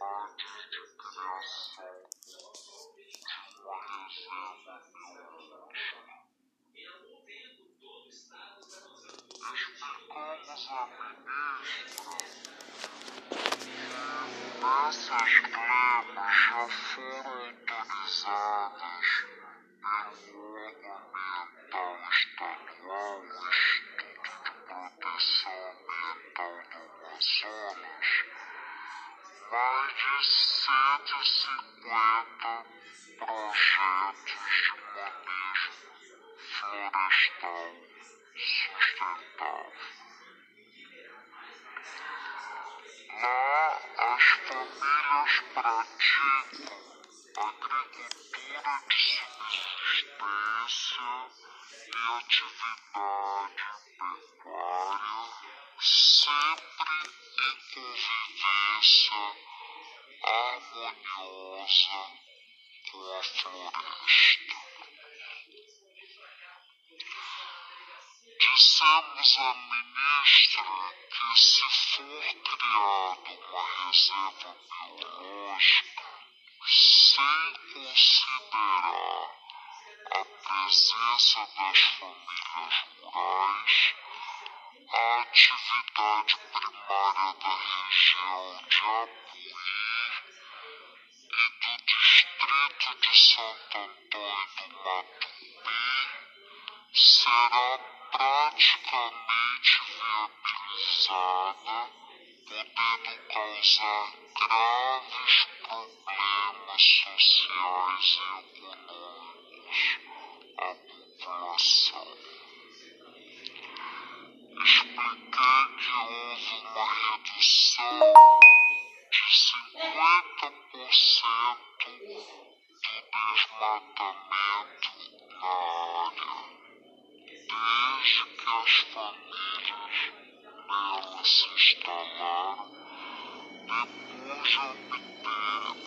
de de essas glebas já foram autorizadas pelo órgão ambiental estadual Instituto de Proteção Ambiental do Amazonas mais de 150 projetos de manejo florestal sustentável. Lá, as famílias praticam agricultura de subsistência e atividade pecuária, sempre em convivência harmoniosa com a floresta. Dissemos à ministra que se for criada uma reserva biológica sem considerar a presença das famílias rurais, a atividade primária da região de Apuí e do distrito de Santo Antônio do Matumbi será praticamente viabilizada, podendo causar graves problemas sociais e econômicos à população. Se instalaram, depois de obter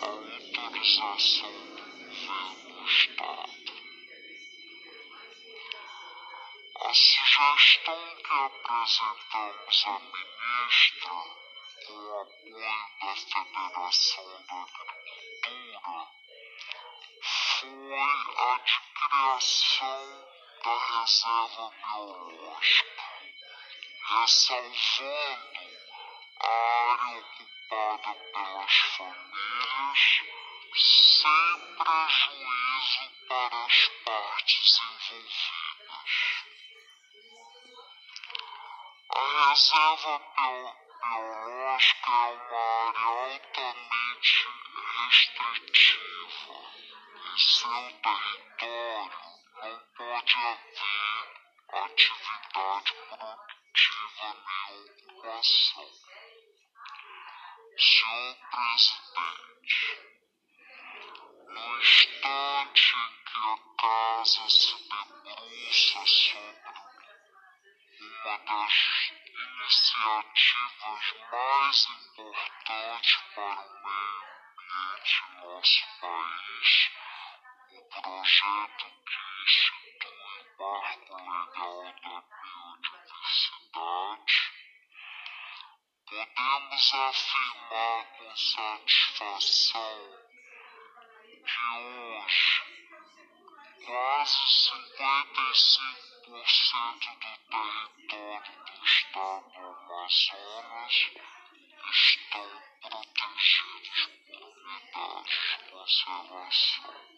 a autorização do governo do Estado. A sugestão que apresentamos à ministra, com o apoio da Federação da Agricultura, foi a de criação da reserva biológica, ressalvando a área ocupada pelas famílias, sem prejuízo para as partes envolvidas. A reserva biológica é uma área altamente restritiva em seu território não pode haver atividade produtiva nem ocupação. Senhor Presidente, no instante que a Casa se debruça sobre uma das iniciativas mais importantes para o meio ambiente em nosso país, o projeto que institui o Marco Legal da Biodiversidade, podemos afirmar com satisfação que hoje quase 55% do território do estado do Amazonas estão protegidos por unidades de conservação.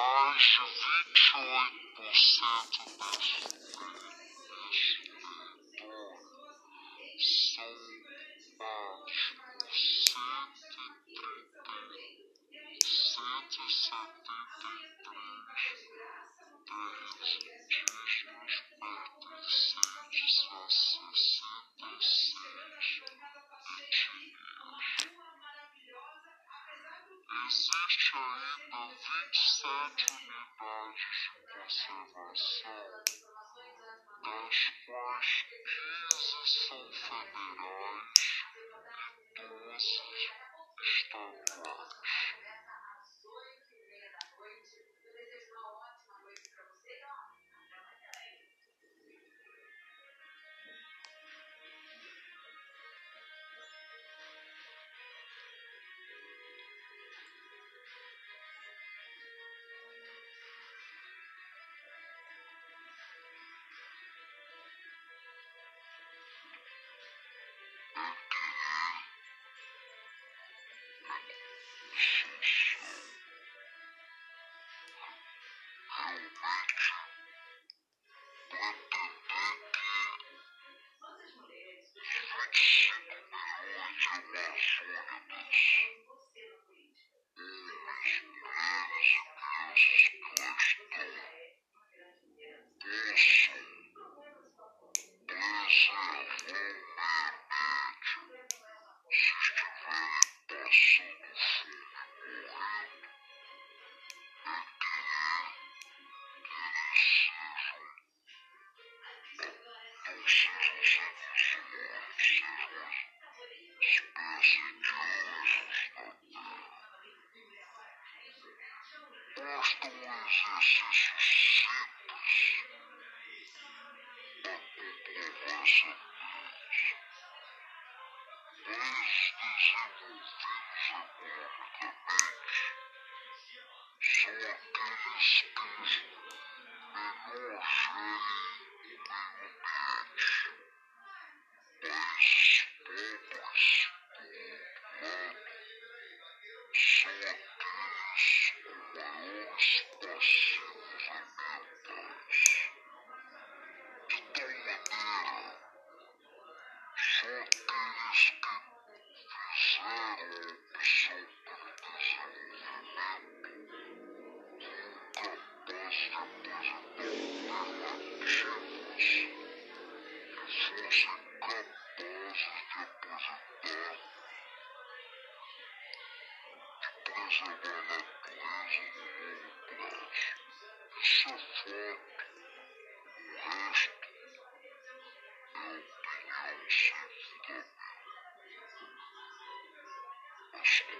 Mais de 28% desse território são 27 unidades de Simples para comprovar essa tese. Países desenvolvidos economicamente são aqueles que menores gerem só aqueles que fizeram a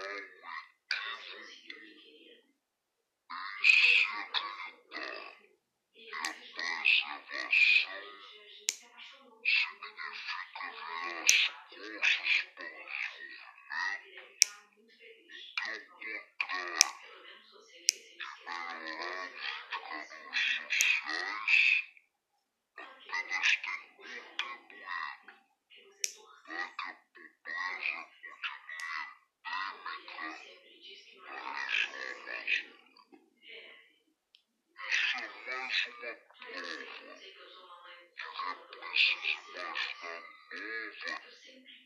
Mm-hmm. É mais uma prova de que é preciso imaginar nova